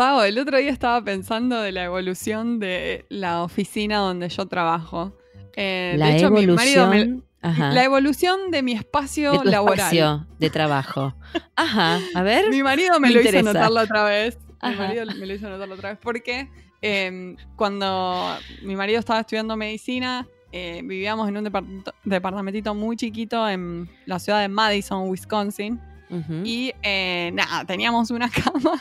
Pau, el otro día estaba pensando de la evolución de la oficina donde yo trabajo. Eh, La de hecho, mi marido me-. Ajá. la evolución de mi espacio de tu laboral. espacio de trabajo. Ajá, a ver. Mi marido me, Me lo hizo interesa. notar la otra vez. Mi marido me lo hizo notar la otra vez porque eh, cuando mi marido estaba estudiando medicina, eh, vivíamos en un departamento- departamentito muy chiquito en la ciudad de Madison, Wisconsin. Y eh, nada, teníamos una cama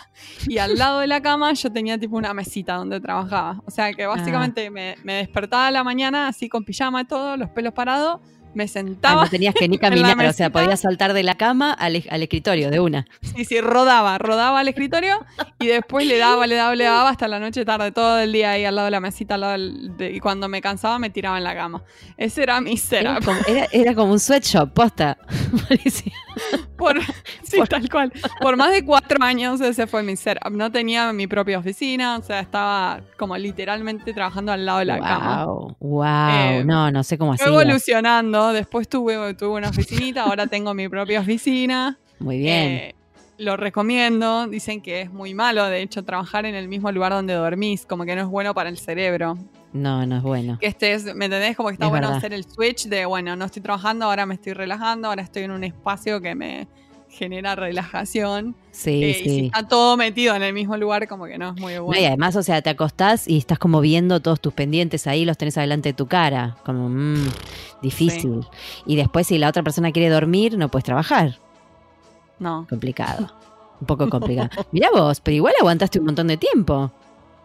y al lado de la cama yo tenía tipo una mesita donde trabajaba. O sea que básicamente me, me despertaba a la mañana así con pijama y todo, los pelos parados, me Ah, sentaba no tenías que ni caminar, o sea, podías saltar de la cama al, al escritorio de una. Sí, sí, rodaba, rodaba al escritorio y después le daba, le daba, le daba hasta la noche tarde, todo el día ahí al lado de la mesita, al lado del- de- y cuando me cansaba me tiraba en la cama. Ese era mi setup. era, era como un sweatshop, posta. Parecía. Por, sí, Por- tal cual. Por más de cuatro años ese fue mi setup. No tenía mi propia oficina, o sea, estaba como literalmente trabajando al lado de la cama. wow. Eh, no, no sé cómo así. evolucionando, después tuve, tuve una oficinita, ahora tengo mi propia oficina. Muy bien. Eh, lo recomiendo, dicen que es muy malo, de hecho, trabajar en el mismo lugar donde dormís, como que no es bueno para el cerebro. No, no es bueno. Que estés, ¿me entendés? Como que está Es bueno verdad. hacer el switch de, bueno, no estoy trabajando, ahora me estoy relajando, ahora estoy en un espacio que me genera relajación. Sí, Eh, Y si sí. está todo metido en el mismo lugar, como que no es muy No, bueno. y además, o sea, te acostás y estás como viendo todos tus pendientes ahí, los tenés adelante de tu cara. Como, mm, difícil. Y después, si la otra persona quiere dormir, no puedes trabajar. No. Complicado. Un poco complicado. Mirá vos, pero igual aguantaste un montón de tiempo.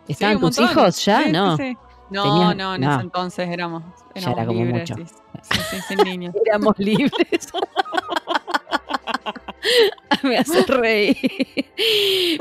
¿Estaban Sí, tus montón. hijos ya? Sí, sí, no. sí. No, Tenías- no, en no. ese entonces éramos, Ya éramos era libres. mucho. Sí, sí, sí, sin niños. Éramos libres. Me hace reír.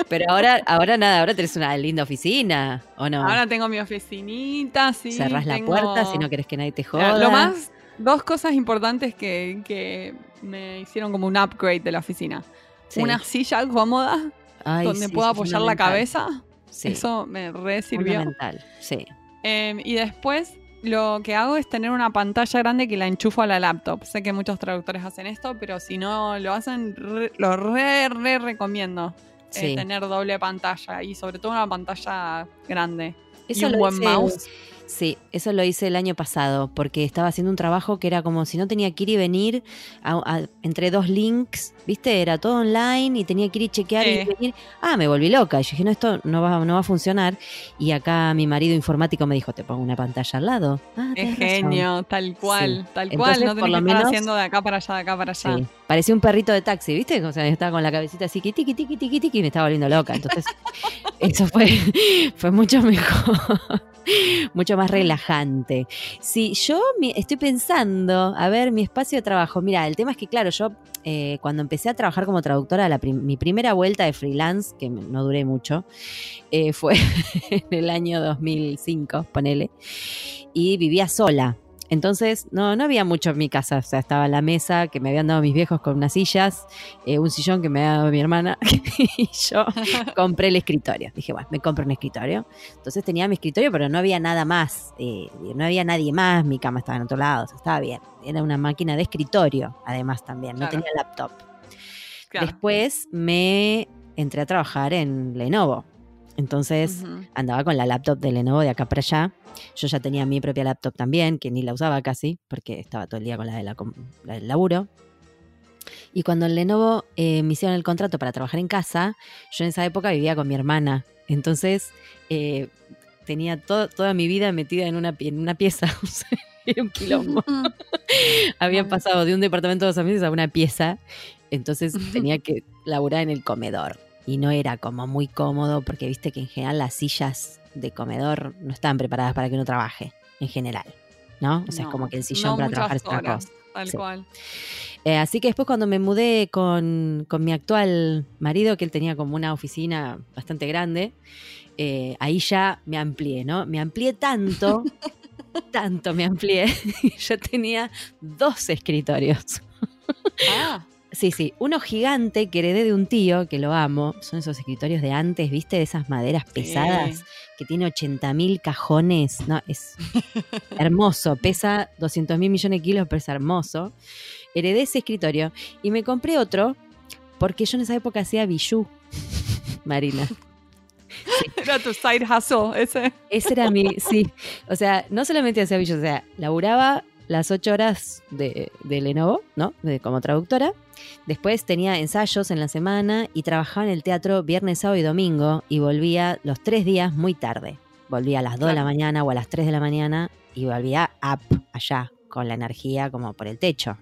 Pero ahora, ahora nada, ahora tenés una linda oficina, ¿o no? Ahora tengo mi oficinita, sí. Cerrás la puerta si no querés que nadie te joda. Lo más, dos cosas importantes que, que me hicieron como un upgrade de la oficina. Sí. Una silla cómoda Ay, donde sí, puedo apoyar la cabeza. Sí, Eso me re sirvió. fundamental. Sí. Eh, y después lo que hago es tener una pantalla grande que la enchufo a la laptop. Sé que muchos traductores hacen esto, pero si no lo hacen, re- lo re, re recomiendo. eh, tener doble pantalla y sobre todo una pantalla grande. Eso y un lo buen mouse. Sí, eso lo hice el año pasado, porque estaba haciendo un trabajo que era como si no tenía que ir y venir a- a- entre dos links, ¿viste? Era todo online y tenía que ir y chequear y venir. Ah, me volví loca. Y yo dije, no, esto no va, no va a funcionar. Y acá mi marido informático me dijo, te pongo una pantalla al lado. Ah, Es razón. genio, tal cual, tal Entonces, cual. No por tenés que lo estar menos- haciendo de acá para allá, de acá para allá. Sí, parecía un perrito de taxi, ¿viste? O sea, estaba con la cabecita así, tiqui, tiqui, tiqui, tiqui, y me estaba volviendo loca. Entonces, eso fue, fue mucho mejor, mucho más relajante. Sí, yo mi- estoy pensando, a ver, mi espacio de trabajo. Mira, el tema es que, claro, yo eh, cuando empecé a trabajar como traductora, la mi primera vuelta de freelance, que no duré mucho, eh, fue en el año 2005, ponele, y vivía sola. Entonces, no, no había mucho en mi casa. O sea, estaba la mesa que me habían dado mis viejos con unas sillas, eh, un sillón que me había dado mi hermana, y yo compré el escritorio. Dije, bueno, me compro un escritorio. Entonces tenía mi escritorio, pero no había nada más. eh, no había nadie más. Mi cama estaba en otro lado. o sea, estaba bien. Era una máquina de escritorio, además también. No Claro. tenía laptop. Claro. Después me entré a trabajar en Lenovo. Entonces andaba con la laptop de Lenovo de acá para allá. Yo ya tenía mi propia laptop también, que ni la usaba casi, porque estaba todo el día con la, de la, del laburo. Y cuando en Lenovo eh, me hicieron el contrato para trabajar en casa, yo en esa época vivía con mi hermana. Entonces eh, tenía to- toda mi vida metida en una, en una pieza. Era un quilombo. Había pasado de un departamento de dos meses a una pieza, entonces tenía que laburar en el comedor. Y no era como muy cómodo, porque viste que en general las sillas de comedor no están preparadas para que uno trabaje, en general. ¿No? O sea, No, es como que el sillón no para trabajar es otra cosa. Tal Sí. cual. Eh, así que después cuando me mudé con, con mi actual marido, que él tenía como una oficina bastante grande, eh, ahí ya me amplié, ¿no? Me amplié tanto, tanto me amplié. Yo tenía dos escritorios. Ah, Sí, sí, uno gigante que heredé de un tío, que lo amo, son esos escritorios de antes, ¿viste? De esas maderas pesadas, que tiene 80.000 cajones, no, es hermoso, pesa 200 mil millones de kilos, pero es hermoso. Heredé ese escritorio y me compré otro porque yo en esa época hacía bijou, Marina. Era tu side hustle, ese. Ese era mi, sí. O sea, no solamente hacía billos, o sea, laburaba las ocho horas de, de Lenovo, ¿no? De, como traductora. Después tenía ensayos en la semana y trabajaba en el teatro viernes, sábado y domingo y volvía los tres días muy tarde. Volvía a las 2 de la Claro. mañana o a las 3 de la mañana y volvía up allá, con la energía como por el techo.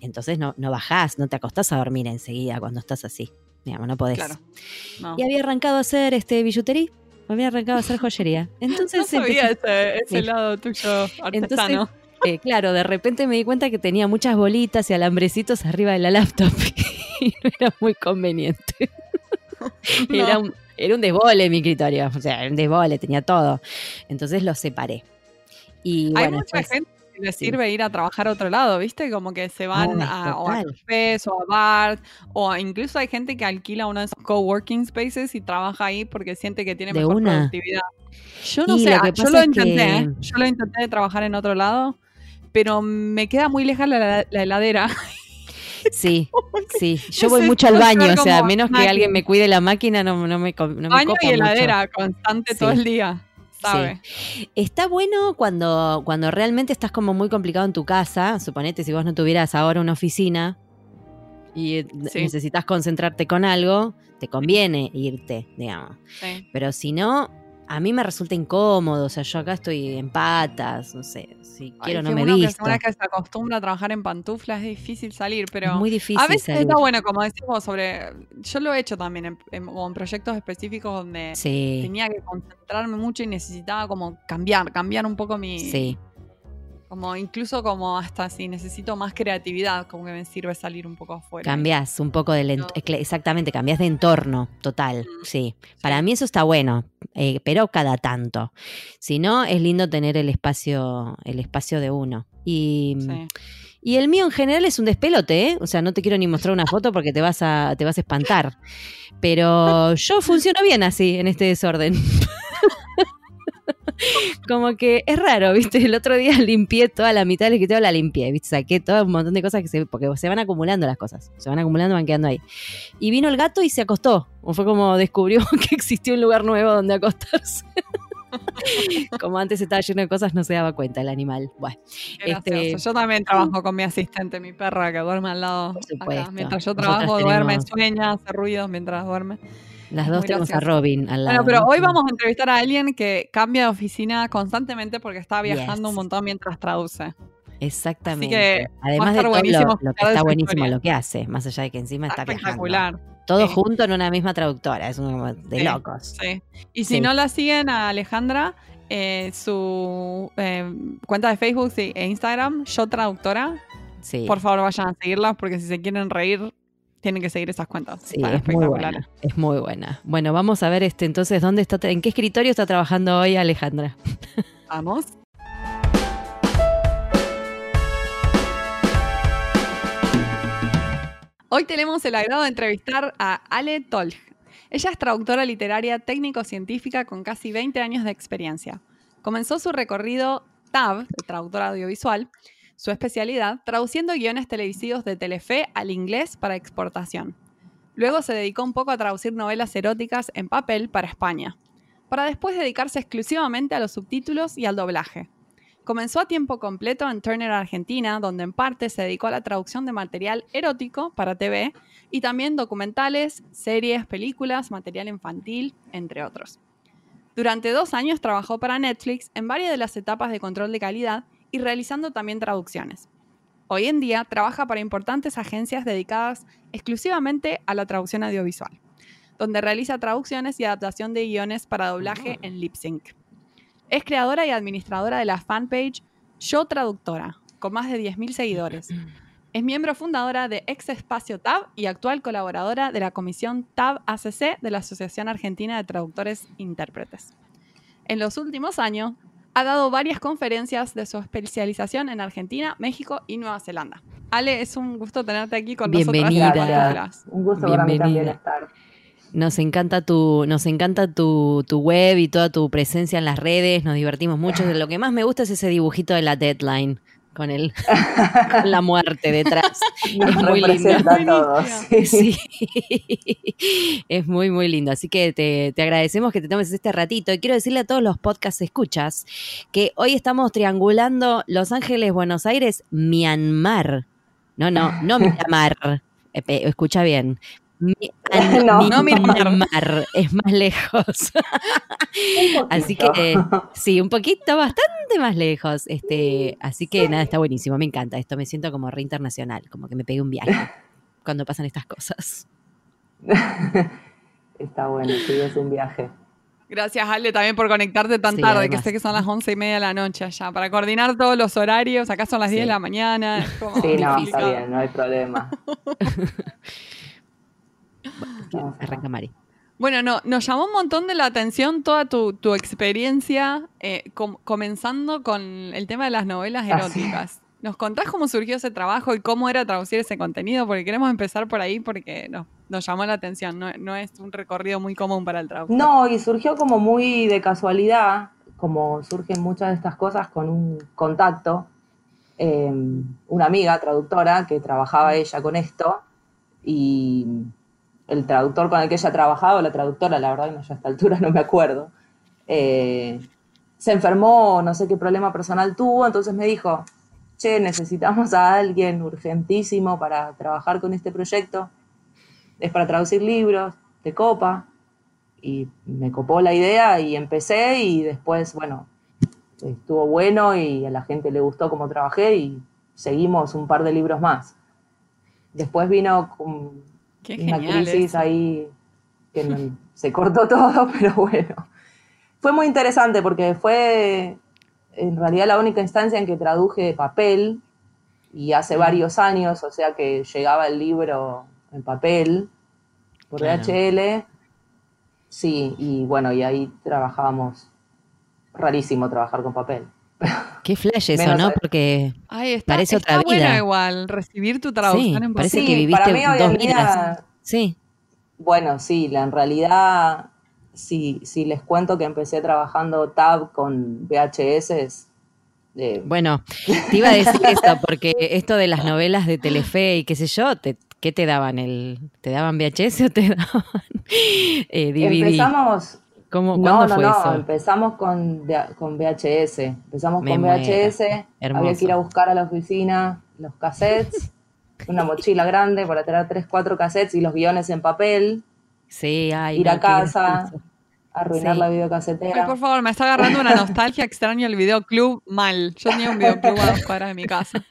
Entonces no, no bajás, no te acostás a dormir enseguida cuando estás así. Digamos, no podés. Claro. No. Y había arrancado a hacer este billutería, había arrancado a hacer joyería. Entonces, no sabía empecé- ese, ese Sí. lado tuyo Entonces, artesano. Eh, claro, de repente me di cuenta que tenía muchas bolitas y alambrecitos arriba de la laptop y no era muy conveniente. No. Era, un, era un desbole mi escritorio, o sea, era un desbole, tenía todo. Entonces lo separé. Y Hay bueno, mucha después- gente que le sí. sirve ir a trabajar a otro lado, ¿viste? Como que se van a, o a total. cafés o a bar, o incluso hay gente que alquila uno de esos coworking spaces y trabaja ahí porque siente que tiene De mejor una. productividad. Yo no Y sé, lo ah, yo lo intenté, que- ¿eh? yo lo intenté de trabajar en otro lado, pero me queda muy lejos la, la heladera. sí, sí. Yo voy mucho al baño, o sea, a menos que alguien me cuide la máquina, no, no me, no me Baño copa y mucho. heladera constante todo el día, ¿sabe? Está bueno cuando, cuando realmente estás como muy complicado en tu casa. Suponete si vos no tuvieras ahora una oficina y eh, Sí. necesitas concentrarte con algo, te conviene irte, digamos. Pero si no, a mí me resulta incómodo. O sea, yo acá estoy en patas, no sé, si quiero no que me uno que visto. Una vez que se acostumbra a trabajar en pantuflas es difícil salir, pero es muy difícil. a veces salir. está bueno, como decimos, sobre. Yo lo he hecho también en, en proyectos específicos donde Sí, tenía que concentrarme mucho y necesitaba como cambiar, cambiar un poco mi. sí. Como incluso como hasta si necesito más creatividad, como que me sirve salir un poco afuera. Cambias un poco del No. entorno. Exactamente, cambias de entorno, total. Sí. Para mí eso está bueno, eh, pero cada tanto. Si no, es lindo tener el espacio, el espacio de uno. Y, Sí. y el mío en general es un despelote, ¿eh? O sea, no te quiero ni mostrar una foto porque te vas a, te vas a espantar. Pero yo funciono bien así, en este desorden. Como que es raro, ¿viste? El otro día limpié toda la mitad del escritorio, la limpié, ¿viste? Saqué todo un montón de cosas que se. Porque se van acumulando las cosas. Se van acumulando, van quedando ahí. Y vino el gato y se acostó. O fue como descubrió que existía un lugar nuevo donde acostarse. como antes estaba lleno de cosas, no se daba cuenta el animal. Bueno, Este-. Yo también trabajo con mi asistente, mi perra, que duerme al lado. Por acá. Mientras yo Nosotras trabajo, duerme, tenemos- sueña, hace ruidos mientras duerme. Las dos tenemos a. Robin al lado. Bueno, pero hoy vamos a entrevistar a alguien que cambia de oficina constantemente porque está viajando Yes. un montón mientras traduce. Exactamente. que Además de todo lo, lo que está buenísimo lo que hace, más allá de que encima está, Está viajando. espectacular. Todo Sí. junto en una misma traductora, es como de Sí. locos. Sí. Y si no la siguen a Alejandra, eh, su eh, cuenta de Facebook e Instagram, Yo Traductora, Sí. por favor vayan a seguirlas porque si se quieren reír, tienen que seguir esas cuentas. Sí, es muy buena. Es muy buena. Bueno, vamos a ver este entonces dónde está, en qué escritorio está trabajando hoy Alejandra. Vamos. Hoy tenemos el agrado de entrevistar a Ale Tolj. Ella es traductora literaria técnico-científica con casi 20 años de experiencia. Comenzó su recorrido TAB, de traductora audiovisual, su especialidad, traduciendo guiones televisivos de Telefe al inglés para exportación. Luego se dedicó un poco a traducir novelas eróticas en papel para España, para después dedicarse exclusivamente a los subtítulos y al doblaje. Comenzó a tiempo completo en Turner Argentina, donde en parte se dedicó a la traducción de material erótico para TV y también documentales, series, películas, material infantil, entre otros. Durante dos años trabajó para Netflix en varias de las etapas de control de calidad y realizando también traducciones. Hoy en día trabaja para importantes agencias dedicadas exclusivamente a la traducción audiovisual, donde realiza traducciones y adaptación de guiones para doblaje en lip sync. Es creadora y administradora de la fanpage Yo Traductora, con más de 10.000 seguidores. Es miembro fundadora de Ex Espacio TAB y actual colaboradora de la Comisión TAB ACC de la Asociación Argentina de Traductores e Intérpretes. En los últimos años, ha dado varias conferencias de su especialización en Argentina, México y Nueva Zelanda. Ale, es un gusto tenerte aquí con Bienvenida. nosotros. Un gusto para mí también Bienvenida. estar. Nos encanta tu, nos encanta tu, tu web y toda tu presencia en las redes, nos divertimos mucho. Lo que más me gusta es ese dibujito de la deadline. Con, el, con la muerte detrás. Nos es muy lindo. representa a todos. sí. Sí, es muy, muy lindo. Así que te, te agradecemos que te tomes este ratito. Y quiero decirle a todos los podcast escuchas que hoy estamos triangulando Los Ángeles, Buenos Aires, Myanmar. No, no, no Myanmar. Eh, pe- Escucha bien. Mi- No, no Myanmar. Myanmar. Es más lejos. Un Así que sí, un poquito, bastante más lejos. Este, así que nada, está buenísimo, me encanta esto, me siento como re internacional, como que me pegué un viaje cuando pasan estas cosas. Está bueno, sí, es un viaje. Gracias, Ale, también por conectarte tan Sí, tarde, además. que sé que son las once y media de la noche allá, para coordinar todos los horarios. Acá son las 10 Sí. de la mañana. es como Sí, no, está bien, no hay problema. A- Arranca Mari. Bueno, no, nos llamó un montón de la atención toda tu, tu experiencia, eh, com- comenzando con el tema de las novelas Ah, sí. eróticas. ¿Nos contás cómo surgió ese trabajo y cómo era traducir ese contenido? Porque queremos empezar por ahí porque no, nos llamó la atención. No, no es un recorrido muy común para el traductor. No, y surgió como muy de casualidad, como surgen muchas de estas cosas con un contacto. eh, una amiga traductora que trabajaba ella con esto y el traductor con el que ella trabajaba, la traductora, la verdad, no, ya a esta altura no me acuerdo, eh, se enfermó, no sé qué problema personal tuvo, entonces me dijo, che, necesitamos a alguien urgentísimo para trabajar con este proyecto, es para traducir libros, de copa, y me copó la idea y empecé y después, bueno, estuvo bueno y a la gente le gustó cómo trabajé y seguimos un par de libros más. Después vino Qué una genial. crisis eso. ahí que no- se cortó todo, pero bueno. Fue muy interesante porque fue en realidad la única instancia en que traduje de papel y hace varios años, o sea que llegaba el libro en papel por Claro. DHL. Sí, y bueno, y ahí trabajábamos. Rarísimo trabajar con papel. Qué flash eso, Menos ¿no? a- Porque Ay, está, Parece está otra bueno vida. igual recibir tu traducción Sí, en parece que Sí, viviste para mí hoy dos en día, vidas. sí, Bueno, sí, la, en realidad, si, si les cuento que empecé trabajando tab con VHS, eh, bueno, te iba a decir esto, porque esto de las novelas de Telefe y qué sé yo, te, ¿qué te daban? El, ¿Te daban VHS o te daban eh, DVD? empezamos, ¿Cómo, no, ¿Cuándo no, fue no, eso? empezamos con, de- con VHS, empezamos Me con. VHS, había que ir a buscar a la oficina los cassettes, una mochila grande para traer tres, cuatro cassettes y los guiones en papel, Sí, ay, ir no, a casa, arruinar Sí. la Ay, videocasetera. por favor, me está agarrando una nostalgia extraña el videoclub mal. Yo tenía un videoclub a dos cuadras de mi casa.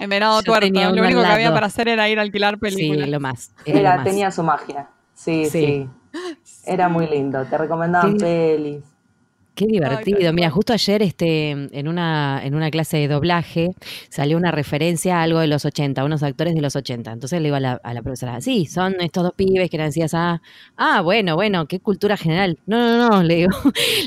En Venado Yo Tuerto. Lo único que había para hacer era ir a alquilar Sí, películas. lo más. Era, lo más. tenía su magia. Sí, Sí. sí. Era muy lindo. Te recomendaban pelis. Qué divertido. Mira, justo ayer este, en, una, en una clase de doblaje salió una referencia a algo de los 80, unos actores de los 80. Entonces le digo a la, a la profesora, sí, son estos dos pibes que eran así, ah, ah, bueno, bueno, qué cultura general. No, no, no, le digo,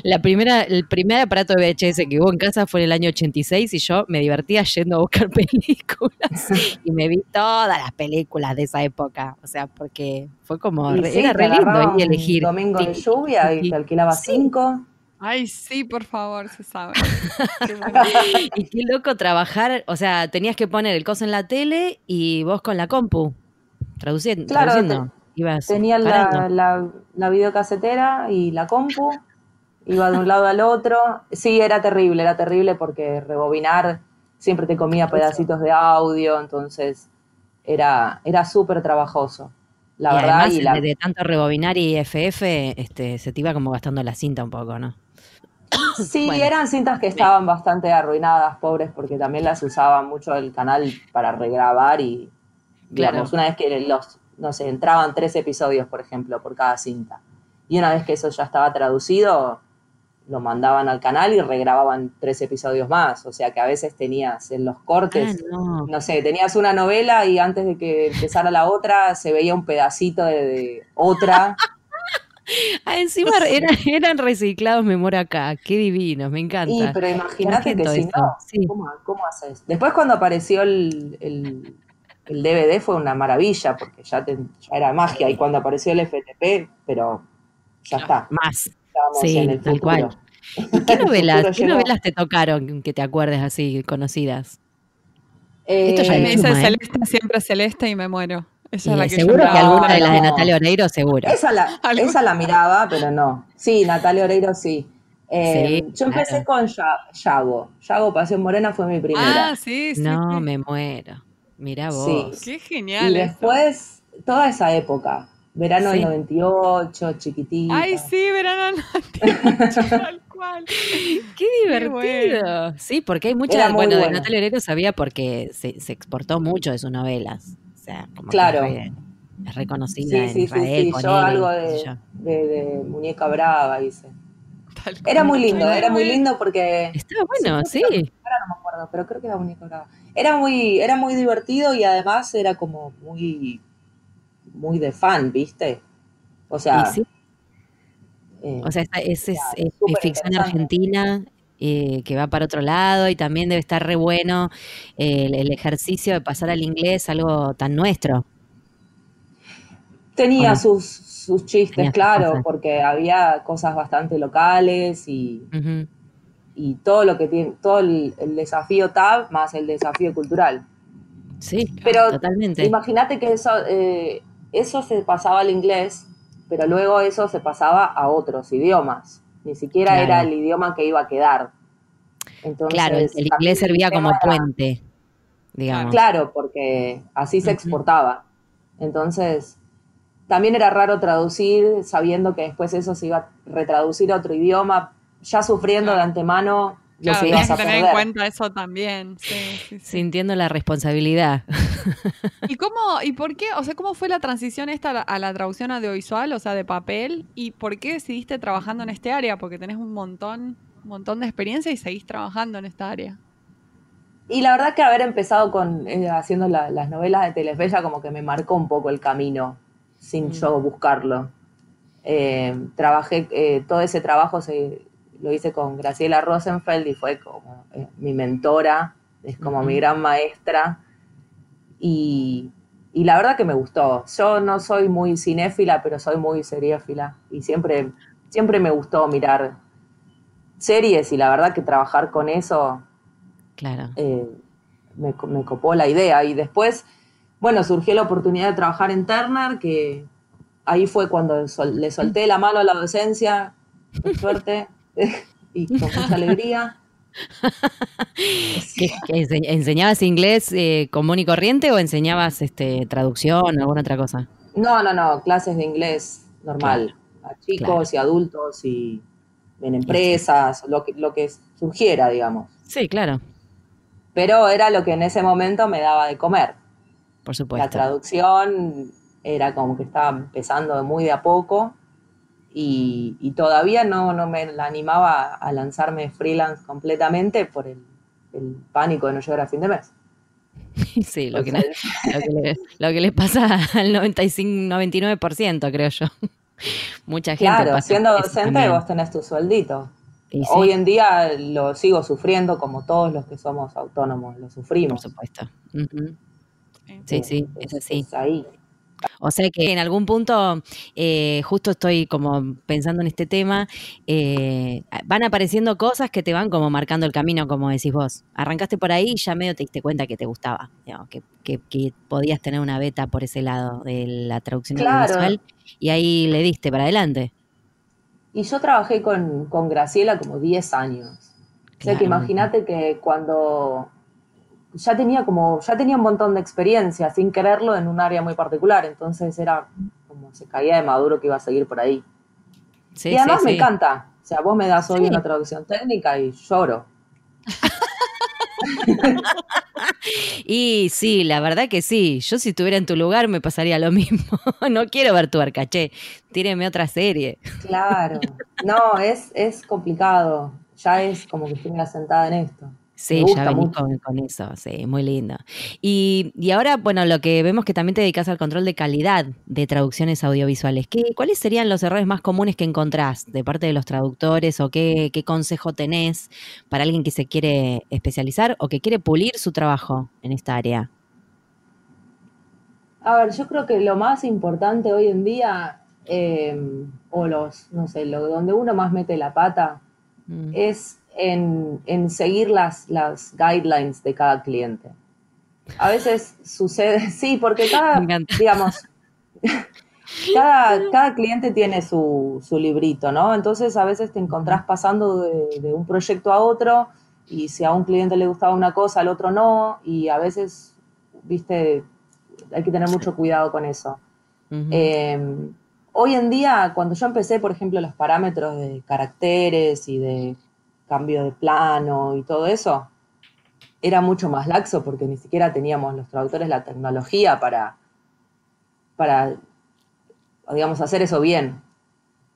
la primera, el primer aparato de VHS que hubo en casa fue en el año 86 y yo me divertía yendo a buscar películas y me vi todas las películas de esa época. O sea, porque fue como, Y re- sí, era re lindo un elegir. domingo de Sí, lluvia y te alquilaba Sí. cinco. Ay, sí, por favor, se sabe. Y qué loco trabajar, o sea, tenías que poner el coso en la tele y vos con la compu, traduciendo. Claro, traduciendo. Ibas Tenía la, la, la videocasetera y la compu. Iba de un lado al otro. Sí, era terrible, era terrible porque rebobinar siempre te comía pedacitos de audio, entonces era, era súper trabajoso. La y verdad, además, y la- de, de tanto rebobinar y FF, este, se te iba como gastando la cinta un poco, ¿no? Sí, Bueno. eran cintas que estaban bastante arruinadas, pobres, porque también las usaba mucho el canal para regrabar y, digamos, Claro. una vez que los, no sé, entraban tres episodios, por ejemplo, por cada cinta. Y una vez que eso ya estaba traducido, lo mandaban al canal y regrababan tres episodios más. O sea que a veces tenías en los cortes, Ah, no. no sé, tenías una novela y antes de que empezara la otra se veía un pedacito de, de otra. Ah, encima era- eran reciclados memoria acá, qué divinos, me encanta. Y, pero imagínate que si eso, no, sí. ¿cómo, cómo haces? Después cuando apareció el, el- el DVD fue una maravilla, porque ya, te- ya era magia, y cuando apareció el FTP, pero ya está, Más. estábamos Sí, en el tal futuro. cual. ¿Y qué El novelas, qué novelas te tocaron que te acuerdes así, conocidas? Esto ya Me es dice ¿eh? celeste, siempre celeste y me muero. Esa Y es la que seguro yo que alguna de las de. Natalia Oreiro, seguro. Esa la, esa la miraba, pero no. Sí, Natalia Oreiro sí. Eh, Sí, yo empecé claro. con Ya- Yago. Yago Pasión Morena fue mi primera. Ah, sí, sí. No, sí. me muero. Mira vos. Sí. Qué y genial. eso. después, toda esa época. Verano Sí. del 98, chiquitita. Ay, sí, verano no, tal cual. Qué divertido. bueno. Sí, porque hay mucha. Bueno, de. Natalia Oreiro sabía porque se, se exportó mucho de sus novelas. Sea, como que Claro. es, re- es reconocida Sí, en sí, sí, Israel. sí. con Yo él, algo de, yo. de- de Muñeca Brava hice. Era muy lindo, era muy lindo porque Estaba bueno, Sí, sí. ahora no me acuerdo, pero creo que era Muñeca Brava. Era muy, era muy divertido y además era como muy, muy de fan, ¿viste? O sea, sí, eh, o sea, es, es, es- es ficción argentina eh, que va para otro lado y también debe estar re bueno eh, el, el ejercicio de pasar al inglés, algo tan nuestro. tenía sus, sus chistes, Tenía claro, cosas. porque había cosas bastante locales y, y todo lo que tiene, todo el, el desafío TAB más el desafío cultural. Sí, Pero totalmente. Imagínate que eso, eh, eso se pasaba al inglés, pero luego eso se pasaba a otros idiomas. Ni siquiera Claro. era el idioma que iba a quedar. Entonces, Claro, el, inglés servía como era- puente, digamos. Claro, porque así se exportaba. Entonces, también era raro traducir sabiendo que después eso se iba a retraducir a otro idioma, ya sufriendo de antemano Claro, que tienes que a tener en cuenta eso también. Sí, sí, sí. Sintiendo la responsabilidad. ¿Y cómo, y por qué, o sea, cómo fue la transición esta a la, a la traducción audiovisual, o sea, de papel? ¿Y por qué decidiste trabajando en este área? Porque tenés un montón, un montón de experiencia y seguís trabajando en esta área. Y la verdad que haber empezado con eh, haciendo la- las novelas de Telefe ya como que me marcó un poco el camino, sin Mm. yo buscarlo. Eh, trabajé, eh, todo ese trabajo se, lo hice con Graciela Rosenfeld y fue como eh, mi mentora, es como mi gran maestra. Y, y la verdad que me gustó. Yo no soy muy cinéfila, pero soy muy seriéfila. Y siempre, siempre me gustó mirar series y la verdad que trabajar con eso Claro. eh, me, me copó la idea. Y después, bueno, surgió la oportunidad de trabajar en Turner, que ahí fue cuando sol- le solté la mano a la docencia, con suerte y con mucha alegría. ¿Qué- qué ense- ¿Enseñabas inglés eh, común y corriente o enseñabas este, traducción o alguna otra cosa? No, no, no, clases de inglés normal, a chicos claro. y adultos y en empresas, lo que, lo que surgiera, digamos. Sí, claro, Pero era lo que en ese momento me daba de comer. por La supuesto. traducción era como que estaba empezando muy de a poco y, y todavía no, no me la animaba a lanzarme freelance completamente por el, el pánico de no llegar a fin de mes. Sí, lo que, lo que le, lo que le pasa al 95, 99%, creo yo. Mucha gente claro, pasa siendo por docente también. vos tenés tu sueldito. Y sí, Hoy en día lo sigo sufriendo como todos los que somos autónomos, lo por sufrimos. supuesto. Ujú. Sí. Sí, sí, es así. Es ahí. O sea que en algún punto, eh, justo estoy como pensando en este tema, eh, van apareciendo cosas que te van como marcando el camino, como decís vos. Arrancaste por ahí y ya medio te diste cuenta que te gustaba, digamos, que, que- que podías tener una beta por ese lado de la traducción Claro. audiovisual y ahí le diste para adelante. Y yo trabajé con, con Graciela como 10 años. O sea que imagínate que cuando ya tenía como, ya tenía un montón de experiencia sin quererlo en un área muy particular, entonces era como se caía de maduro que iba a seguir por ahí. Sí, y además sí, me sí. encanta. O sea, vos me das hoy una traducción técnica y lloro. Y sí, la verdad que sí. Yo si estuviera en tu lugar me pasaría lo mismo. no quiero ver tu arcaché. Tíreme otra serie. Claro. No, es, es complicado. Ya es como que estoy sentada en esto. Sí, ya venís con, con eso, sí, muy lindo. Y, y ahora, bueno, lo que vemos que también te dedicas al control de calidad de traducciones audiovisuales. ¿Qué, ¿Cuáles serían los errores más comunes que encontrás de parte de los traductores o qué, qué consejo tenés para alguien que se quiere especializar o que quiere pulir su trabajo en esta área? A ver, yo creo que lo más importante hoy en día, eh, o los, no sé, lo, donde uno más mete la pata, Mm, es en, en seguir las, las guidelines de cada cliente. a veces sucede, sí, porque cada, digamos, cada, cada cliente tiene su, su librito, ¿no? Entonces a veces te encontrás pasando de, de un proyecto a otro y si a un cliente le gustaba una cosa, al otro no, y a veces, viste, hay que tener mucho cuidado con eso. Eh, hoy en día, cuando yo empecé, por ejemplo, los parámetros de caracteres y de cambio de plano y todo eso, era mucho más laxo porque ni siquiera teníamos los traductores la tecnología para, para digamos, hacer eso bien.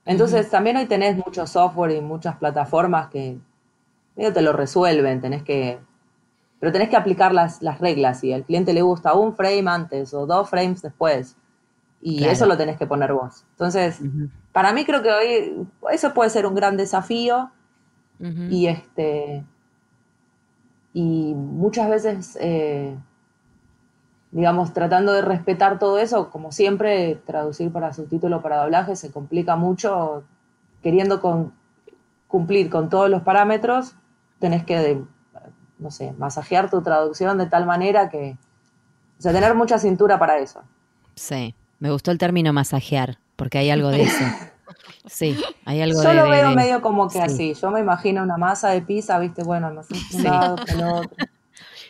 Entonces, también hoy tenés mucho software y muchas plataformas que medio te lo resuelven, tenés que, pero tenés que aplicar las, las reglas. Si al cliente le gusta un frame antes o dos frames después, y Claro. eso lo tenés que poner vos. Entonces, para mí creo que hoy eso puede ser un gran desafío Y este y muchas veces eh, digamos tratando de respetar todo eso como siempre traducir para subtítulo para doblaje se complica mucho. Queriendo con- cumplir con todos los parámetros tenés que de- no sé masajear tu traducción de tal manera que o sea tener mucha cintura para eso. Sí, me gustó el término masajear, porque hay algo de eso. Sí, hay algo yo de... lo de- veo de- medio como que sí. así yo me imagino una masa de pizza viste bueno no sé un Sí. lado, otro.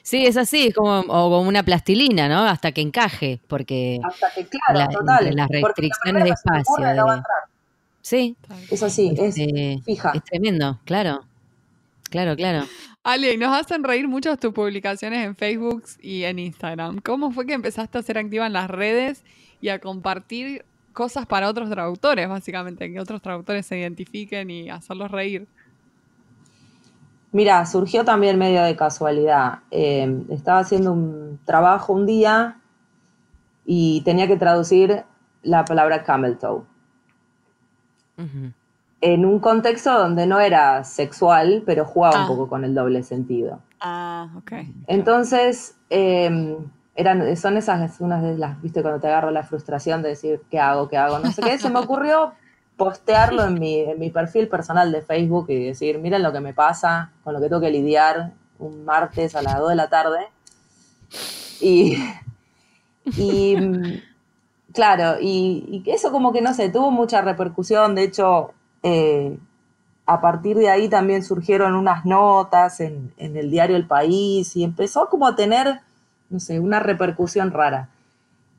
Sí, es así, es como, o como una plastilina, ¿no? Hasta que encaje, porque Hasta que, claro, La- total. las restricciones de ocurre espacio, no va a de- entrar. sí, Es así, es este, fija. es tremendo, claro. Claro, claro. Ale, nos hacen reír mucho tus publicaciones en Facebook y en Instagram. ¿Cómo fue que empezaste a ser activa en las redes y a compartir cosas para otros traductores, básicamente? Que otros traductores se identifiquen y hacerlos reír. Mira, surgió también medio de casualidad. Eh, estaba haciendo un trabajo un día y tenía que traducir la palabra camel toe en un contexto donde no era sexual, pero jugaba Ah. un poco con el doble sentido. Ah, ok. Entonces, eh, eran, son esas unas de las, viste, cuando te agarro la frustración de decir, ¿qué hago? ¿Qué hago? No sé qué. Se me ocurrió postearlo en mi, en mi perfil personal de Facebook y decir, miren lo que me pasa, con lo que tengo que lidiar un martes a las 2 de la tarde. Y, y claro, y, y eso como que, no sé, tuvo mucha repercusión. De hecho, eh, a partir de ahí también surgieron unas notas en, en el diario El País y empezó como a tener, no sé, una repercusión rara.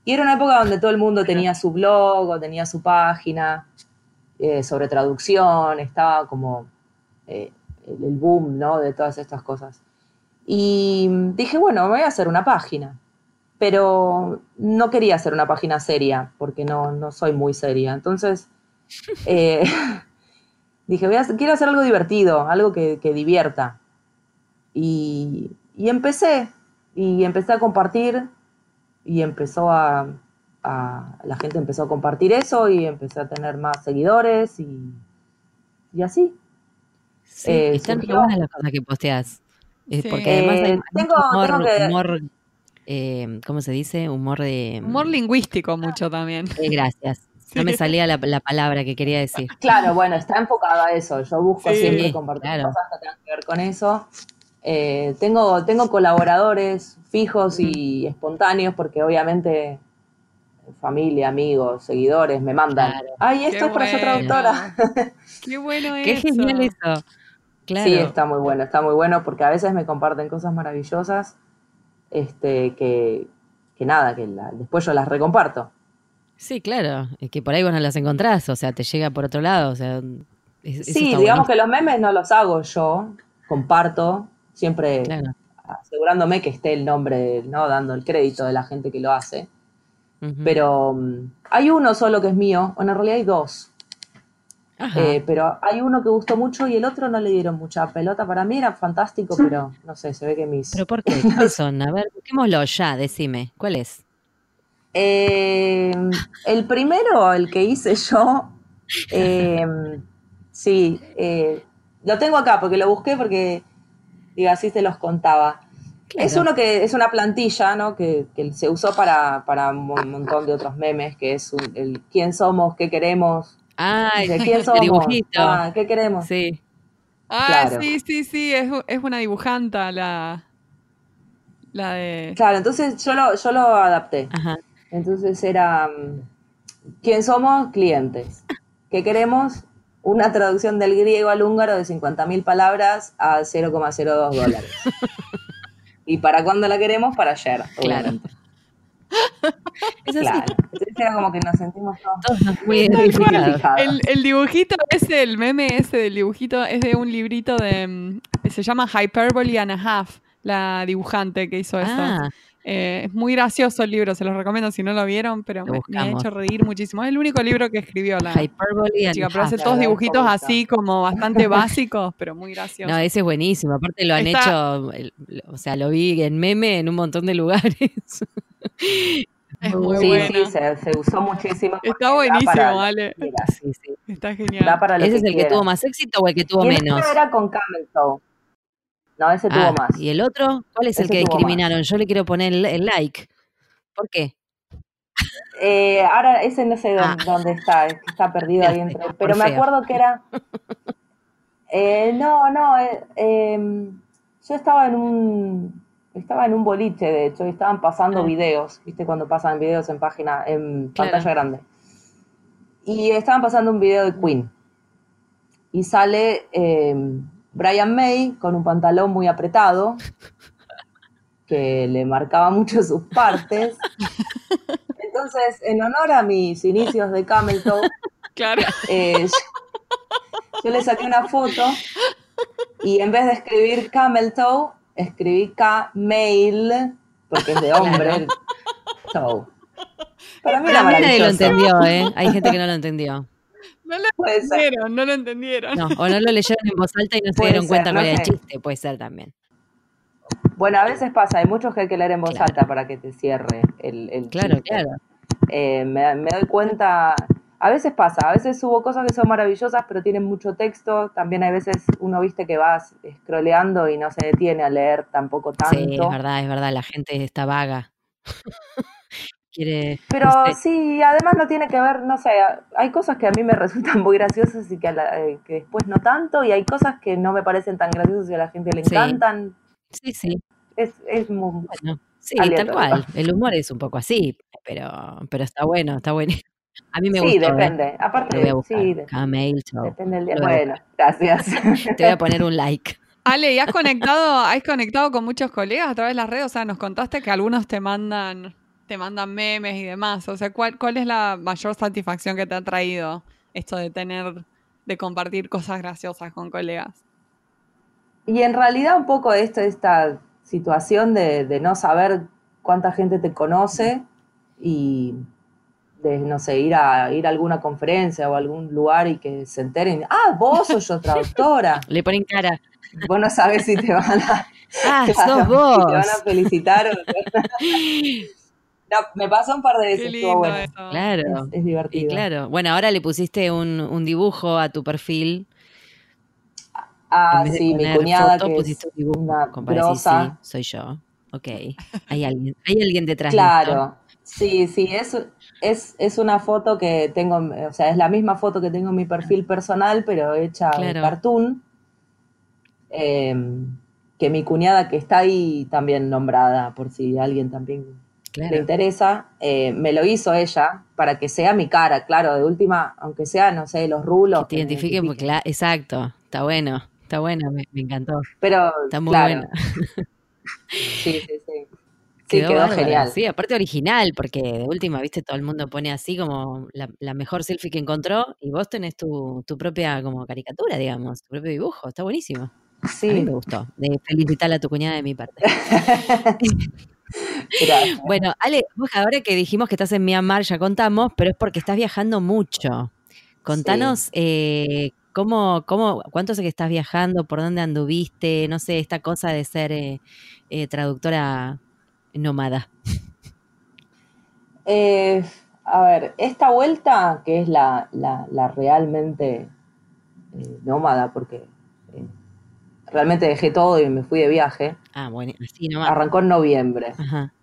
Y era una época donde todo el mundo tenía su blog o tenía su página eh, sobre traducción, estaba como eh, el, boom, ¿no? De todas estas cosas. Y dije, bueno, voy a hacer una página. Pero no quería hacer una página seria, porque no, no soy muy seria. Entonces, eh, dije, voy a, quiero hacer algo divertido, algo que, que divierta. Y, y empecé, y empecé a compartir, y empezó a, a- la gente empezó a compartir eso, y empecé a tener más seguidores, y, y así. Sí, Eh, están muy buenas las cosas que posteas. Sí. Porque además hay Eh, tengo- humor, tengo que- humor, eh, ¿cómo se dice? Humor de... Humor lingüístico mucho también. eh, gracias. No me salía la, la palabra que quería decir. Claro, bueno, está enfocado a eso. Yo busco Sí, siempre compartir claro. cosas que tengan que ver con eso. Eh, tengo, tengo colaboradores fijos y espontáneos porque obviamente familia, amigos, seguidores me mandan. Claro. Ay, esto Qué es para bueno. traductora. Qué bueno Qué eso. genial eso. Claro. Sí, está muy bueno, está muy bueno porque a veces me comparten cosas maravillosas este, que, que nada, que la- después yo las recomparto. Sí, claro. Es que por ahí vos no las encontrás, o sea, te llega por otro lado. O sea, es- Sí, digamos buenísimo. que los memes no los hago yo, comparto, siempre Claro. asegurándome que esté el nombre, ¿no? Dando el crédito de la gente que lo hace. Pero mm, hay uno solo que es mío, bueno, en realidad hay dos, eh, pero hay uno que gustó mucho y el otro no le dieron mucha pelota. Para mí era fantástico, pero no sé, se ve que mis... ¿Pero por qué? ¿Cuáles son? A ver, busquémoslo ya, decime. ¿Cuál es? Eh, el primero, el que hice yo, eh, sí, eh, lo tengo acá porque lo busqué porque, digo, así se los contaba. Es uno que es una plantilla, ¿no? Que, que se usó para, para un mon- montón de otros memes, que es un- el quién somos, qué queremos, Dice, quién somos, dibujito. Ah, qué queremos. Sí. Ah, Claro. sí, sí, sí, es, es una dibujanta la, La de. Claro, entonces yo lo, yo lo adapté. Ajá. Entonces era, mm, ¿quién somos? Clientes. ¿Qué queremos? Una traducción del griego al húngaro de 50.000 palabras a 0,02 dólares. ¿Y para cuándo la queremos? Para ayer. Claro. Eso sí, Claro. Entonces era como que nos sentimos todos muy identificados. El, el dibujito ese, el meme ese del dibujito, es de un librito de. mm, Se llama Hyperbole and a Half, la dibujante que hizo eso. Eh, es muy gracioso el libro, se los recomiendo si no lo vieron, pero Lo me, me ha hecho reír muchísimo. Es el único libro que escribió la Hyperbole chica, pero hace todos dibujitos así como bastante básicos, pero muy graciosos. No, ese es buenísimo. Aparte lo han Está- hecho, el- o sea, lo vi en meme en un montón de lugares. Es muy sí, bueno. sí, se, se usó muchísimo. Está buenísimo, para vale. Sí, sí. Está genial. ¿Ese es el que tuvo más éxito o el que tuvo Y menos? era con Camel Toe. No, ese Ah, tuvo más. ¿Y el otro? ¿Cuál es el que más. discriminaron? Yo le quiero poner el, el like. ¿Por qué? Eh, ahora ese no sé Ah. dónde, dónde está, está perdido ahí entre. Por Pero me acuerdo que era. Eh, no, no, eh, eh, yo estaba en un estaba en un boliche, de hecho, y estaban pasando Ah. videos, ¿viste? Cuando pasan videos en página, en Claro. pantalla grande. Y estaban pasando un video de Queen. Y sale eh, Brian May con un pantalón muy apretado, que le marcaba mucho sus partes. Entonces, en honor a mis inicios de Camel Toe, Claro. eh, yo, yo le saqué una foto y en vez de escribir Camel Toe, escribí K-Mail, porque es de hombre, toe. Para mí era mí nadie lo maravilloso. entendió, ¿eh? Hay gente que no lo entendió. No lo Puede ser. entendieron, no lo entendieron. No, o no lo leyeron en voz alta y no se dieron ser, cuenta no cuál era el chiste. Puede ser también. Bueno, a veces pasa, hay muchos que hay que leer en voz Claro. alta para que te cierre el, el Claro, chiste. claro. Eh, me, me doy cuenta, a veces pasa, a veces subo cosas que son maravillosas, pero tienen mucho texto. También hay veces uno viste que vas scrolleando y no se detiene a leer tampoco tanto. Sí, es verdad, es verdad. La gente está vaga. Quiere. Pero no sé, sí, además no tiene que ver, no sé, hay cosas que a mí me resultan muy graciosas y que, a la- eh, que después no tanto, y hay cosas que no me parecen tan graciosas y a la gente le Sí. encantan. Sí, sí. Es, es muy... Bueno, sí, tal cual. El humor es un poco así, pero, pero está bueno, está bueno. A mí me sí, gustó. ¿eh? depende. Lo Aparte, voy a buscar. sí, depende del día. Lo voy a Bueno, gracias. Te voy a poner un like. Ale, ¿y has conectado, has conectado con muchos colegas a través de las redes? O sea, nos contaste que algunos te mandan, te mandan memes y demás. O sea, ¿cuál, cuál es la mayor satisfacción que te ha traído esto de tener, de compartir cosas graciosas con colegas? Y en realidad un poco esto, esta situación de, de no saber cuánta gente te conoce y de, no sé, ir a, ir a alguna conferencia o a algún lugar y que se enteren, ah, vos sos yo traductora. Le ponen cara. Vos no sabés si te van a, Ah, claro, sos si vos. te van a felicitar o No, me pasó un par de veces, Qué lindo bueno. eso. Claro. Es, es Y divertido. claro. Bueno, ahora le pusiste un, un dibujo a tu perfil. Ah, en sí, mi cuñada foto, que pusiste es un dibujo. grosa. sí, soy yo. Ok. Hay alguien, hay alguien detrás de esto. Claro, sí, sí, es, es, es una foto que tengo, o sea, es la misma foto que tengo en mi perfil personal, pero hecha en Claro. cartoon. Eh, que mi cuñada que está ahí también nombrada, por si alguien también le Claro. interesa, eh, me lo hizo ella para que sea mi cara, claro, de última, aunque sea, no sé, los rulos. Que te identifiquen, porque, exacto. Está bueno. Está bueno, me, me encantó. Pero, Está muy claro, buena. sí, sí, sí. Sí, quedó, genial. Sí, aparte original, porque de última, viste, todo el mundo pone así como la, la mejor selfie que encontró y vos tenés tu, tu propia como caricatura, digamos, tu propio dibujo. Está buenísimo. A mí Sí, me gustó. De felicitar a tu cuñada de mi parte. gracias. Bueno, Ale, vos ahora que dijimos que estás en Myanmar, ya contamos, pero es porque estás viajando mucho. Contanos eh, cómo, cómo, cuánto sé que estás viajando, por dónde anduviste, no sé, esta cosa de ser eh, eh, traductora nómada. Eh, a ver, esta vuelta, que es la, la- la realmente eh, nómada, porque eh, realmente dejé todo y me fui de viaje, Ah, bueno, así nomás. arrancó en noviembre. Ajá.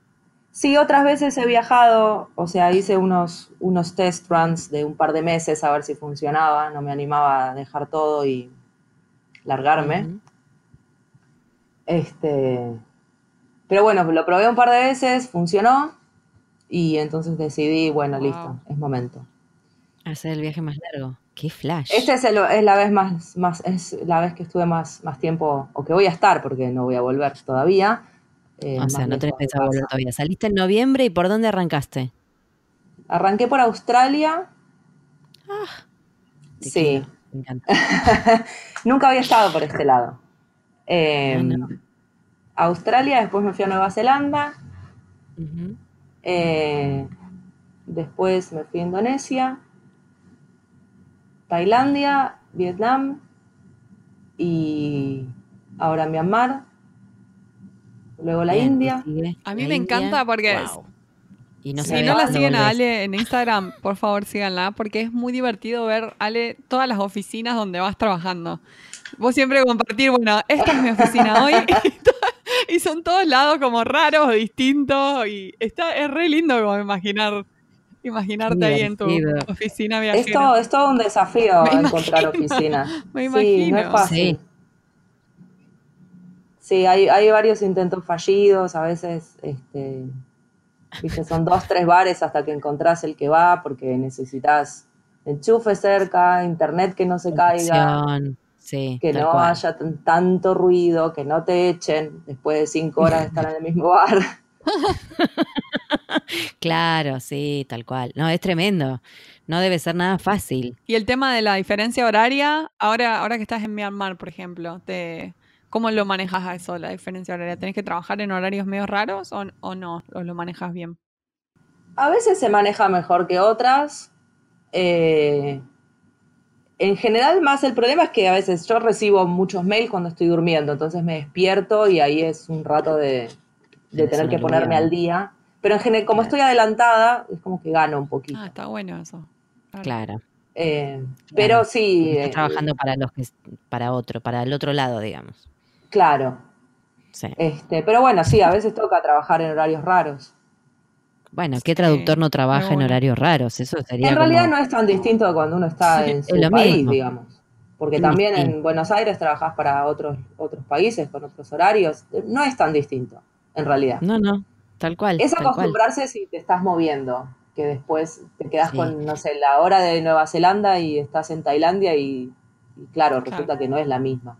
Sí, otras veces he viajado, o sea, hice unos, unos test runs de un par de meses a ver si funcionaba, no me animaba a dejar todo y largarme. Este, pero bueno, lo probé un par de veces, funcionó y entonces decidí, bueno, Wow. listo, es momento. Hacer el viaje más largo. Qué flash. Esta es, el- es la vez más, más, es la vez que estuve más, más tiempo, o que voy a estar, porque no voy a volver todavía. eh, o sea, no tenés pensado volver todavía. Saliste en noviembre y ¿por dónde arrancaste? Arranqué por Australia. Te sí, Me encanta. nunca había estado por este lado. Eh, Ah, no. Australia, después me fui a Nueva Zelanda, eh, después me fui a Indonesia, Tailandia, Vietnam y ahora Myanmar, luego la Bien, India. A mí la me India. encanta porque Wow. Y no Si no la siguen a. Ale en Instagram, por favor síganla, porque es muy divertido ver, Ale, todas las oficinas donde vas trabajando. Vos siempre compartir, bueno, esta es mi oficina hoy, y son todos lados como raros, distintos, y está, es re lindo como imaginar, imaginarte ahí en tu oficina Es viajera. todo, es todo un desafío Me encontrar imagino, oficina. me Sí, no es imagino. fácil. Sí. Sí, hay, hay varios intentos fallidos, a veces este, viste, son dos, tres bares hasta que encontrás el que va, porque necesitas enchufe cerca, internet que no se caiga, Sí, que no cual. haya tan- tanto ruido, que no te echen después de cinco horas de estar en el mismo bar. Claro, sí, tal cual. No, es tremendo. No debe ser nada fácil. Y el tema de la diferencia horaria, ahora, ahora que estás en Myanmar, por ejemplo, te, ¿cómo lo manejas a eso, la diferencia horaria? ¿Tenés que trabajar en horarios medio raros o, o no? ¿O lo manejas bien? A veces se maneja mejor que otras. eh, en general, más el problema es que a veces yo recibo muchos mails cuando estoy durmiendo, entonces me despierto y ahí es un rato de, de tener que ponerme al día. Pero en general, como estoy adelantada, es como que gano un poquito. Ah, está bueno eso. Claro. Claro. Eh, pero sí, Estás eh, trabajando para los que para otro, para el otro lado, digamos. claro. Sí. Este, pero bueno, sí, a veces toca trabajar en horarios raros. Bueno, ¿qué traductor no trabaja en bueno. horarios raros? Eso sería En realidad como- no es tan distinto de cuando uno está Sí, en es su lo país, mismo. digamos. Porque también sí. en Buenos Aires trabajás para otros, otros países con otros horarios. No es tan distinto, en realidad. No, no, tal cual. es tal cual. acostumbrarse si te estás moviendo, que después te quedas Sí. con, no sé, la hora de Nueva Zelanda y estás en Tailandia y, y claro, resulta Claro. que no es la misma.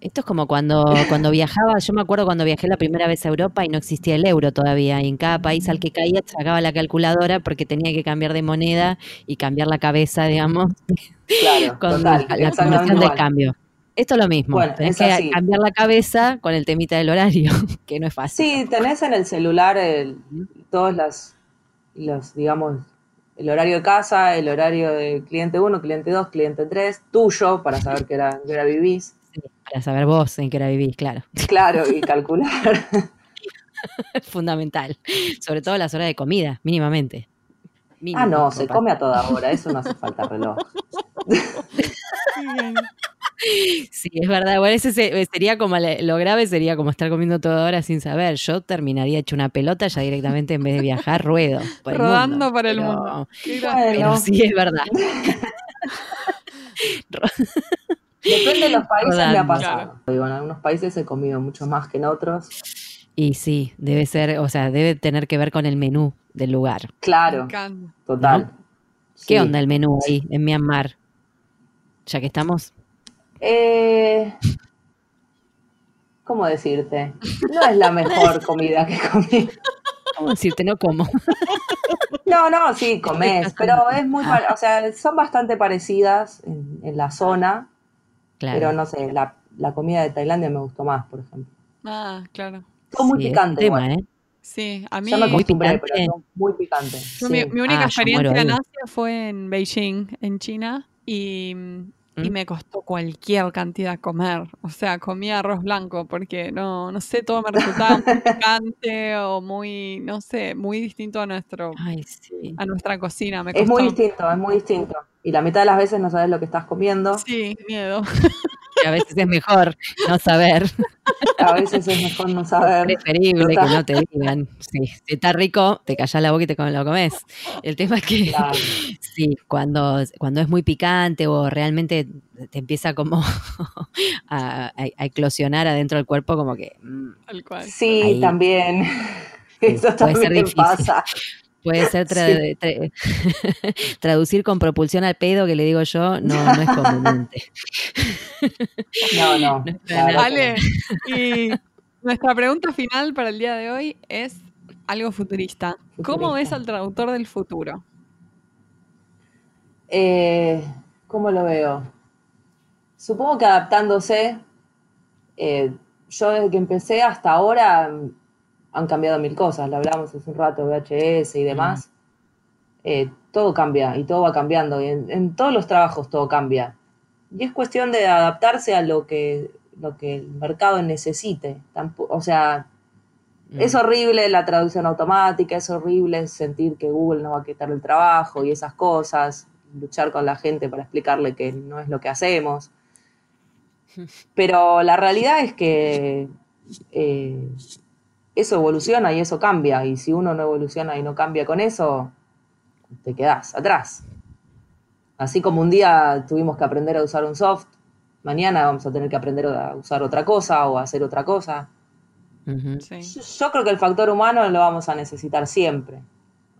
Esto es como cuando, cuando viajaba, yo me acuerdo cuando viajé la primera vez a Europa y no existía el euro todavía, y en cada país al que caía sacaba la calculadora porque tenía que cambiar de moneda y cambiar la cabeza, digamos, Claro, con total, la exactamente conversión del cambio. Esto es lo mismo, Bueno, tenés es que así. cambiar la cabeza con el temita del horario, que no es fácil. Sí, tenés en el celular el, todos las, los, digamos, el horario de casa, el horario de cliente 1, cliente 2, cliente 3, tuyo, para saber qué hora, qué hora vivís. Sí, para saber vos en qué hora vivís, claro, Claro, y calcular. fundamental. Sobre todo las horas de comida, mínimamente. Ah, no, se come a toda hora, eso no hace falta reloj. Sí, es verdad. Bueno, ese se- sería como lo grave sería como estar comiendo toda hora sin saber. Yo terminaría hecho una pelota ya directamente en vez de viajar ruedo. por el Rodando mundo. por el Pero- mundo. Pero sí es verdad. Depende de los países, me ha Rodando. pasado. Digo, en algunos países he comido mucho más que en otros. Y sí, debe ser, o sea, debe tener que ver con el menú del lugar. Me Claro, encanta. total. ¿Qué Sí. onda el menú ahí en Myanmar? Ya que estamos. Eh, ¿Cómo decirte? No es la mejor comida que comí. ¿Cómo decirte? No como. No, no, sí, comés, pero es muy, Ah. o sea, son bastante parecidas en, en la zona, Claro. pero no sé, la, la comida de Tailandia me gustó más, por ejemplo. Ah, claro. Todo muy Sí, es un picante, tema, igual. ¿eh? Sí, a mí Ya me Muy acostumbré, picante. pero todo muy picante. Yo sí. mi, mi única Ah, experiencia en. Asia fue en Beijing, en China, y, y me costó cualquier cantidad comer. O sea, comía arroz blanco porque no, no sé, todo me resultaba muy picante o muy, no sé, muy distinto a nuestro, Ay, sí. a nuestra cocina. Me Es muy distinto, es muy distinto. Y la mitad de las veces no sabes lo que estás comiendo. Sí, miedo. Que a veces es mejor no saber. A veces es mejor no saber. Preferible que no te digan. Sí, si está rico, te callas la boca y te lo comes. El tema es que Claro. sí, cuando, cuando es muy picante o realmente te empieza como a, a- a eclosionar adentro del cuerpo, como que mm, Tal cual. Sí, Ahí. también. Eso puede ser también difícil. pasa. Puede ser tra- tra- traducir con propulsión al pedo, que le digo yo, no, no es conveniente. No, no. Y nuestra pregunta final para el día de hoy es algo futurista. ¿Cómo ves al traductor del futuro? Eh, ¿Cómo lo veo? Supongo que adaptándose, eh, yo desde que empecé hasta ahora han cambiado mil cosas, lo hablamos hace un rato, VHS y demás. Eh, todo cambia y todo va cambiando, y en, en todos los trabajos todo cambia. Y es cuestión de adaptarse a lo que, lo que el mercado necesite. Tampo- o sea, es horrible la traducción automática, es horrible sentir que Google no va a quitar el trabajo y esas cosas, luchar con la gente para explicarle que no es lo que hacemos. Pero la realidad es que eh, eso evoluciona y eso cambia, y si uno no evoluciona y no cambia con eso, te quedás atrás. Así como un día tuvimos que aprender a usar un soft, mañana vamos a tener que aprender a usar otra cosa o a hacer otra cosa. Ujú. Sí. Yo, yo creo que el factor humano lo vamos a necesitar siempre.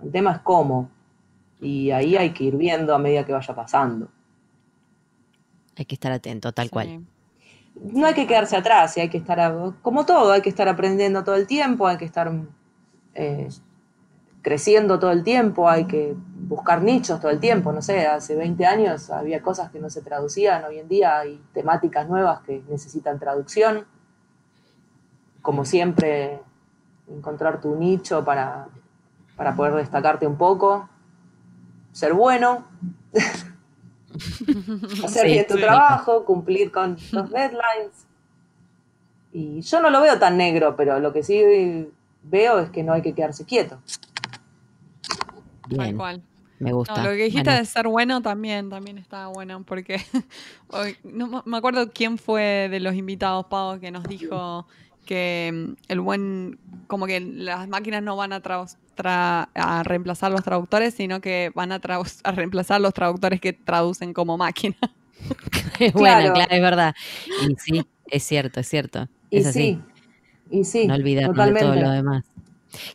El tema es cómo. Y ahí hay que ir viendo a medida que vaya pasando. Hay que estar atento, tal cual. No hay que quedarse atrás, y hay que estar, a- como todo, hay que estar aprendiendo todo el tiempo, hay que estar eh, creciendo todo el tiempo, hay que buscar nichos todo el tiempo. No sé, hace 20 años había cosas que no se traducían, hoy en día hay temáticas nuevas que necesitan traducción. Como siempre, encontrar tu nicho para, para poder destacarte un poco, ser bueno, hacer Sí, bien tu sí. trabajo, cumplir con los deadlines. Y yo no lo veo tan negro, pero lo que sí veo es que no hay que quedarse quieto. Tal Bien, cual. me gusta. No, lo que dijiste Bueno, de ser bueno también, también está bueno, porque no me- acuerdo quién fue de los invitados, Pau, que nos dijo que mm, el buen, como que las máquinas no van a, tra- a reemplazar los traductores, sino que van a, reemplazar los traductores que traducen como máquina. es bueno, Claro. claro, es verdad. Y sí, es cierto, es cierto. Y Es así. sí, y sí, no olvidarnos totalmente. de todo lo demás.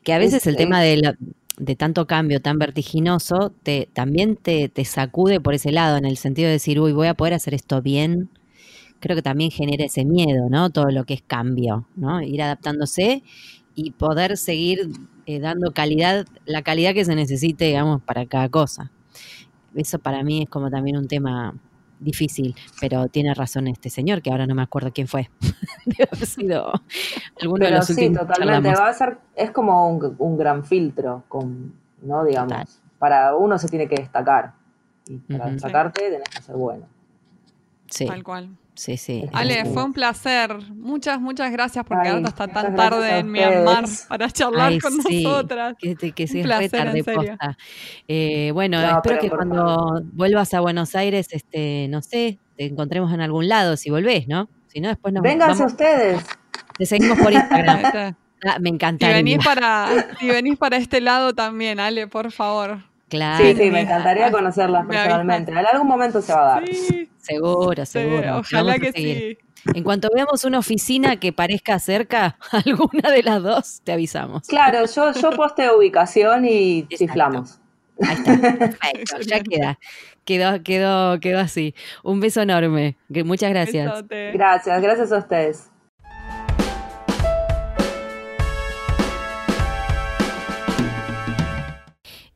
Que a veces Es- el tema es- de, la- de tanto cambio tan vertiginoso te, también te, te sacude por ese lado, en el sentido de decir, uy, voy a poder hacer esto bien. Creo que también genera ese miedo, ¿no? Todo lo que es cambio, ¿no? Ir adaptándose y poder seguir eh, dando calidad, la calidad que se necesite, digamos, para cada cosa. Eso para mí es como también un tema difícil, pero tiene razón este señor, que ahora no me acuerdo quién fue. Debe haber sido alguno de Pero los sí, últimos. totalmente. charlamos. Va a ser, es como un, un gran filtro, con, ¿no? Digamos, Total. para uno se tiene que destacar. Y para destacarte tenés que ser bueno. Sí, Tal cual. Sí, sí. Ale, fue un placer. Muchas, muchas gracias por Ay, quedarte hasta tan tarde en Myanmar para charlar Ay, con sí, nosotras. Que, que Un sí, es re placer, en tarde serio. posta. Eh, bueno, No, espero pero que cuando vuelvas a Buenos Aires, este, no sé, te encontremos en algún lado si volvés, ¿no? Si no, después nos Vénganse vamos, ustedes. te seguimos por Instagram. Ah, me Si encantaría. venís, para, si venís para este lado también, Ale, por favor. Claro, Sí, sí, me encantaría conocerlas personalmente. En algún momento se va a dar. Sí, seguro, seguro. Ojalá que seguir. sí. En cuanto veamos una oficina que parezca cerca, alguna de las dos, te avisamos. Claro, yo, yo posteo ubicación y Exacto. chiflamos. Ahí está, perfecto, ya queda. Quedó, quedó, quedó así. Un beso enorme. Muchas gracias. Besote. Gracias, gracias a ustedes.